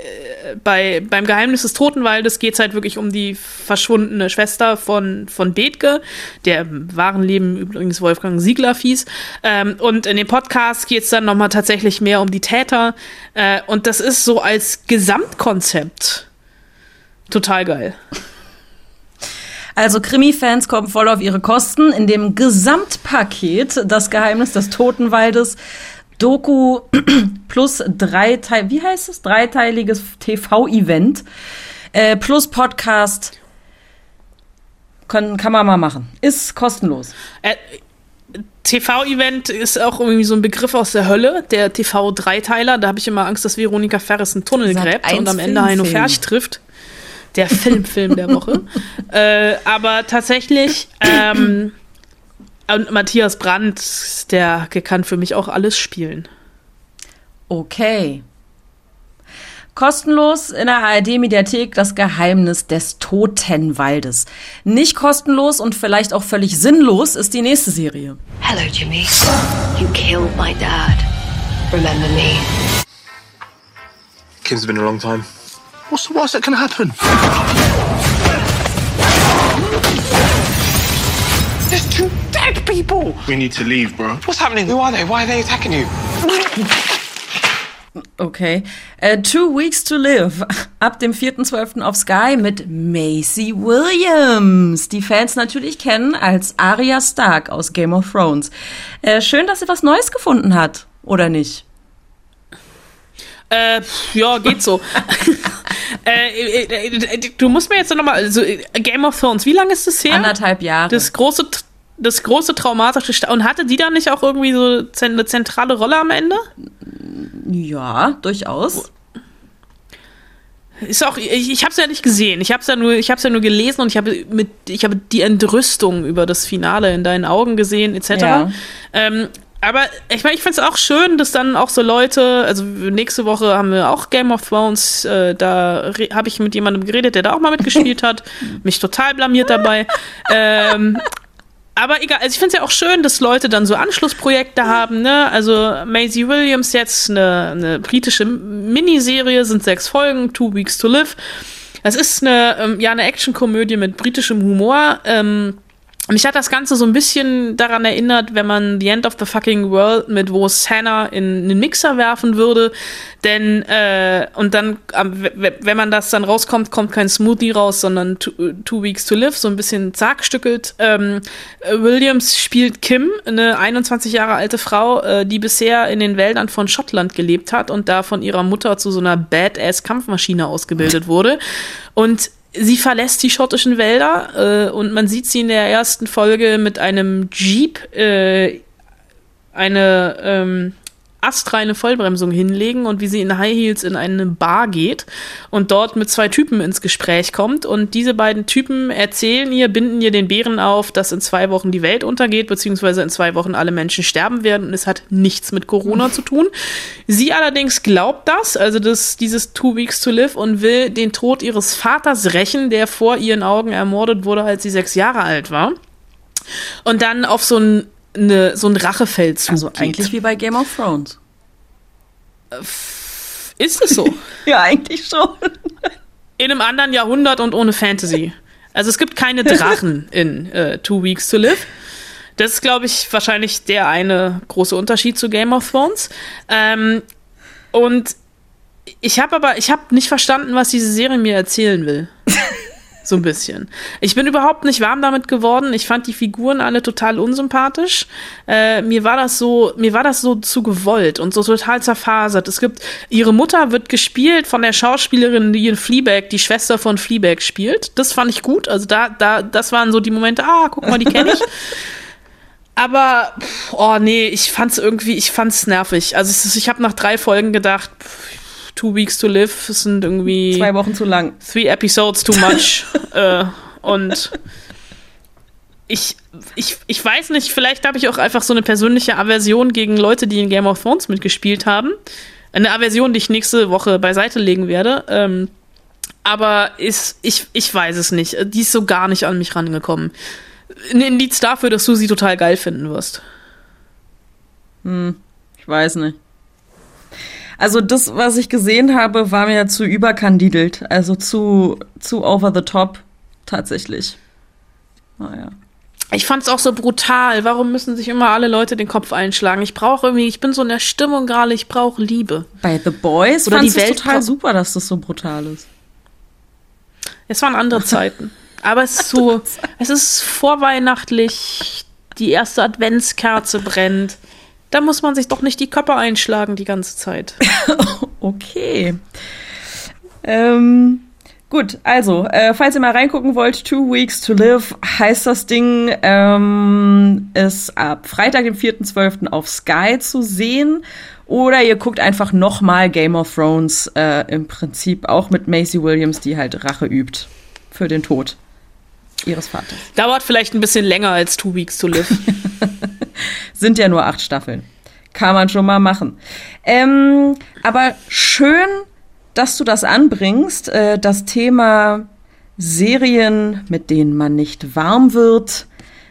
bei beim Geheimnis des Totenwaldes geht es halt wirklich um die verschwundene Schwester von von Bethke, der im wahren Leben übrigens Wolfgang Siegler fies. Ähm, und in dem Podcast geht es dann nochmal tatsächlich mehr um die Täter. Äh, und das ist so als Gesamtkonzept total geil. Also Krimi-Fans kommen voll auf ihre Kosten. In dem Gesamtpaket Das Geheimnis des Totenwaldes Doku plus dreiteil, wie heißt es? Dreiteiliges TV-Event äh, plus Podcast. Kann, kann man mal machen. Ist kostenlos. Äh, TV-Event ist auch irgendwie so ein Begriff aus der Hölle, der TV-Dreiteiler. Da habe ich immer Angst, dass Veronika Ferris einen Tunnel Sat. gräbt 1 und am Ende Heino. Ferch trifft. Der Filmfilm der Woche. äh, aber tatsächlich, ähm, und Matthias Brandt, der kann für mich auch alles spielen. Okay. Kostenlos in der ARD-Mediathek das Geheimnis des Totenwaldes. Nicht kostenlos und vielleicht auch völlig sinnlos ist die nächste Serie. Hello, Jimmy. You killed my dad. Remember me? Kim's been a long time. What's the worst that can happen? There's two dead people! We need to leave, bro. What's happening? Who are they? Why are they attacking you? Okay. Äh, Two Weeks to Live. Ab dem 4.12. auf Sky mit Macy Williams. Die Fans natürlich kennen als Arya Stark aus Game of Thrones. Äh, schön, dass sie was Neues gefunden hat. Oder nicht? Äh, ja, geht so. äh, äh, äh, du musst mir jetzt noch mal, also Game of Thrones, wie lange ist das her? Anderthalb Jahre. Das große, das große traumatische Sta und hatte die da nicht auch irgendwie so eine zentrale Rolle am Ende? ja, durchaus. Ist auch, ich, ich habe es ja nicht gesehen. Ich habe es ja nur, ich habe ja nur gelesen und ich habe mit, ich habe die Entrüstung über das Finale in deinen Augen gesehen etc. Ja. Ähm, aber ich meine, ich finde es auch schön, dass dann auch so Leute, also nächste Woche haben wir auch Game of Thrones, äh, da habe ich mit jemandem geredet, der da auch mal mitgespielt hat, mich total blamiert dabei. ähm, aber egal, also ich finde es ja auch schön, dass Leute dann so Anschlussprojekte haben, ne? Also Maisie Williams jetzt eine, eine britische Miniserie, sind sechs Folgen, Two Weeks to Live. Das ist eine, ähm, ja, eine Actionkomödie mit britischem Humor. Ähm, mich hat das Ganze so ein bisschen daran erinnert, wenn man The End of the Fucking World mit Wo Hannah in einen Mixer werfen würde. Denn, äh, und dann, wenn man das dann rauskommt, kommt kein Smoothie raus, sondern Two, two Weeks to Live, so ein bisschen zagstückelt. Ähm, äh, Williams spielt Kim, eine 21 Jahre alte Frau, äh, die bisher in den Wäldern von Schottland gelebt hat und da von ihrer Mutter zu so einer Badass-Kampfmaschine ausgebildet wurde. Und sie verlässt die schottischen Wälder äh, und man sieht sie in der ersten Folge mit einem Jeep äh, eine ähm, astreine Vollbremsung hinlegen und wie sie in High Heels in eine Bar geht und dort mit zwei Typen ins Gespräch kommt. Und diese beiden Typen erzählen ihr, binden ihr den Bären auf, dass in zwei Wochen die Welt untergeht, beziehungsweise in zwei Wochen alle Menschen sterben werden und es hat nichts mit Corona zu tun. Sie allerdings glaubt das, also das, dieses Two Weeks to Live und will den Tod ihres Vaters rächen, der vor ihren Augen ermordet wurde, als sie sechs Jahre alt war. Und dann auf so ein, eine, so ein Rachefeldzug Also geht. eigentlich wie bei Game of Thrones. Ist es so? Ja, eigentlich schon. in einem anderen Jahrhundert und ohne Fantasy. Also es gibt keine Drachen in äh, Two Weeks to Live. Das ist, glaube ich, wahrscheinlich der eine große Unterschied zu Game of Thrones. Ähm, und ich habe aber, ich habe nicht verstanden, was diese Serie mir erzählen will. So ein bisschen. Ich bin überhaupt nicht warm damit geworden. Ich fand die Figuren alle total unsympathisch. Äh, mir war das so, mir war das so zu gewollt und so total zerfasert. Es gibt, ihre Mutter wird gespielt von der Schauspielerin, die in Fleabag, die Schwester von Fleabag spielt. Das fand ich gut. Also da, da, das waren so die Momente, ah, guck mal, die kenne ich. Aber, pff, oh nee, ich fand's irgendwie, ich fand's nervig. Also ich habe nach drei Folgen gedacht, pff, Two Weeks to Live sind irgendwie Zwei Wochen zu lang. three episodes too much. äh, und ich, ich, ich weiß nicht, vielleicht habe ich auch einfach so eine persönliche Aversion gegen Leute, die in Game of Thrones mitgespielt haben. Eine Aversion, die ich nächste Woche beiseite legen werde. Ähm, aber ist, ich, ich weiß es nicht. Die ist so gar nicht an mich rangekommen. Ein Indiz dafür, dass du sie total geil finden wirst. Hm, ich weiß nicht. Also das, was ich gesehen habe, war mir zu überkandidelt. Also zu, zu over the top. Tatsächlich. Naja. Ich fand's auch so brutal. Warum müssen sich immer alle Leute den Kopf einschlagen? Ich brauche irgendwie, ich bin so in der Stimmung gerade, ich brauche Liebe. Bei The Boys Oder fand ich total super, dass das so brutal ist. Es waren andere Zeiten. Aber es ist so, es ist vorweihnachtlich, die erste Adventskerze brennt. Da muss man sich doch nicht die Köpfe einschlagen die ganze Zeit. okay. Ähm, gut, also, äh, falls ihr mal reingucken wollt, Two Weeks to Live heißt das Ding, ähm, ist ab Freitag, dem 4.12. auf Sky zu sehen. Oder ihr guckt einfach nochmal Game of Thrones, äh, im Prinzip auch mit Macy Williams, die halt Rache übt für den Tod ihres Vaters. Dauert vielleicht ein bisschen länger als Two Weeks to Live. Sind ja nur acht Staffeln. Kann man schon mal machen. Ähm, aber schön, dass du das anbringst, äh, das Thema Serien, mit denen man nicht warm wird.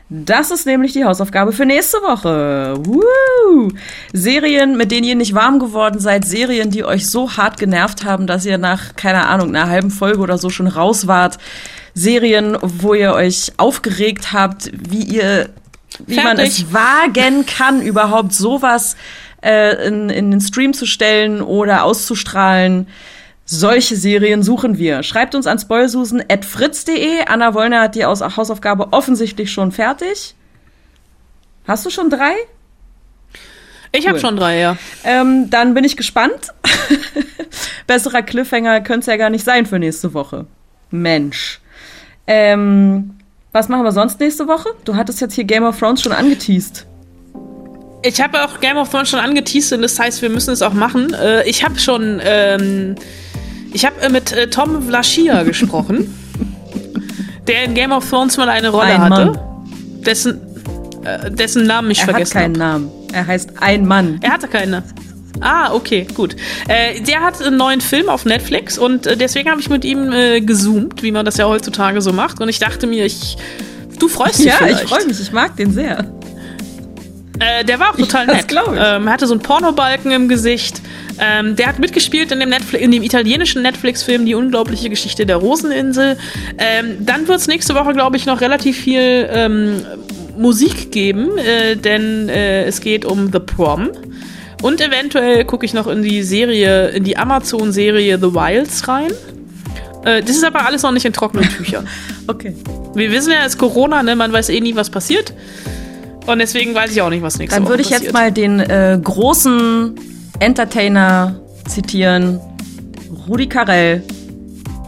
Das ist nämlich die Hausaufgabe für nächste Woche. Woo! Serien, mit denen ihr nicht warm geworden seid, Serien, die euch so hart genervt haben, dass ihr nach, keine Ahnung, einer halben Folge oder so schon raus wart. Serien, wo ihr euch aufgeregt habt, wie ihr, wie Fertig. man es wagen kann, überhaupt sowas äh, in, in den Stream zu stellen oder auszustrahlen. Solche Serien suchen wir. Schreibt uns an spoilsusen.fritz.de. Anna Wollner hat die Hausaufgabe offensichtlich schon fertig. Hast du schon drei? Ich cool. habe schon drei, ja. Ähm, dann bin ich gespannt. Besserer Cliffhanger könnte es ja gar nicht sein für nächste Woche. Mensch. Ähm, was machen wir sonst nächste Woche? Du hattest jetzt hier Game of Thrones schon angeteased. Ich habe auch Game of Thrones schon angeteased und das heißt, wir müssen es auch machen. Äh, ich habe schon ähm, ich habe äh, mit äh, Tom Vlaschia gesprochen, der in Game of Thrones mal eine Rolle ein hatte, dessen, äh, dessen Namen ich er vergessen habe. Er hat keinen hab. Namen. Er heißt Ein Mann. Er hatte keinen. Ah, okay, gut. Äh, der hat einen neuen Film auf Netflix und äh, deswegen habe ich mit ihm äh, gezoomt, wie man das ja heutzutage so macht. Und ich dachte mir, ich, du freust dich Ja, vielleicht. ich freue mich. Ich mag den sehr. Äh, der war auch total ja, nett. Ähm, er hatte so einen Pornobalken im Gesicht. Ähm, der hat mitgespielt in dem, Netflix, in dem italienischen Netflix-Film Die unglaubliche Geschichte der Roseninsel. Ähm, dann wird es nächste Woche, glaube ich, noch relativ viel ähm, Musik geben, äh, denn äh, es geht um The Prom. Und eventuell gucke ich noch in die Serie, in die Amazon-Serie The Wilds rein. Äh, das ist aber alles noch nicht in trockenen Tüchern. okay. Wir wissen ja, es ist Corona, ne? Man weiß eh nie, was passiert. Und deswegen weiß ich auch nicht, was nächste Dann würde ich passiert. jetzt mal den äh, großen Entertainer zitieren. Rudi Carell.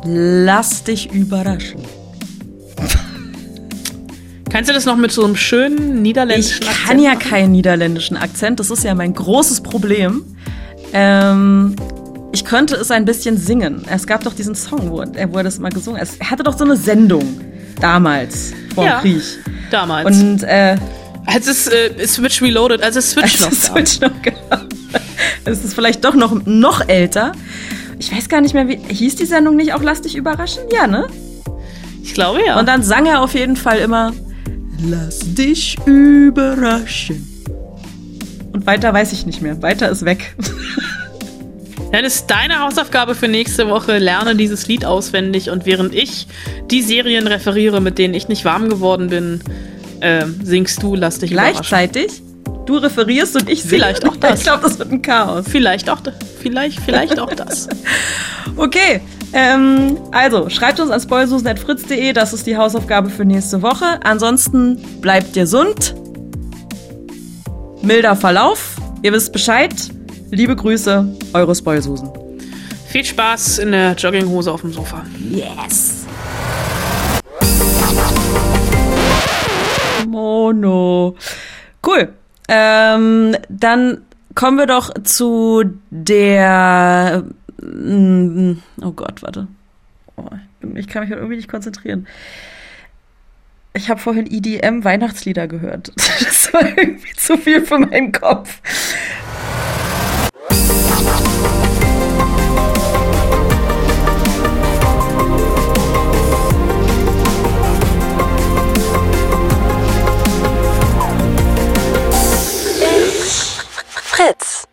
Lass dich überraschen. Kannst du das noch mit so einem schönen niederländischen ich Akzent? Ich kann ja keinen niederländischen Akzent. Das ist ja mein großes Problem. Ähm, ich könnte es ein bisschen singen. Es gab doch diesen Song, wo er, wo er das mal gesungen hat. Er hatte doch so eine Sendung damals vor ja, Krieg. Damals. Und äh, als es äh, Switch Reloaded, als es Switch als noch Switch noch gab. Es ist vielleicht doch noch, noch älter. Ich weiß gar nicht mehr, wie. Hieß die Sendung nicht auch Lass dich überraschen? Ja, ne? Ich glaube ja. Und dann sang er auf jeden Fall immer Lass dich überraschen. Und weiter weiß ich nicht mehr. Weiter ist weg. Dann ist deine Hausaufgabe für nächste Woche, lerne dieses Lied auswendig und während ich die Serien referiere, mit denen ich nicht warm geworden bin, äh, singst du, lass dich Gleichzeitig? Du referierst und ich singe. Vielleicht auch das. Ich glaube, das wird ein Chaos. Vielleicht auch, vielleicht, vielleicht auch das. okay, ähm, also schreibt uns an spoilsusen.fritz.de, das ist die Hausaufgabe für nächste Woche. Ansonsten bleibt gesund. Milder Verlauf. Ihr wisst Bescheid. Liebe Grüße, eure Spoilsusen. Viel Spaß in der Jogginghose auf dem Sofa. Yes. Mono. Cool. Ähm, dann kommen wir doch zu der. Mm, oh Gott, warte. Oh, ich kann mich irgendwie nicht konzentrieren. Ich habe vorhin EDM Weihnachtslieder gehört. Das war irgendwie zu viel für meinen Kopf. Fritz.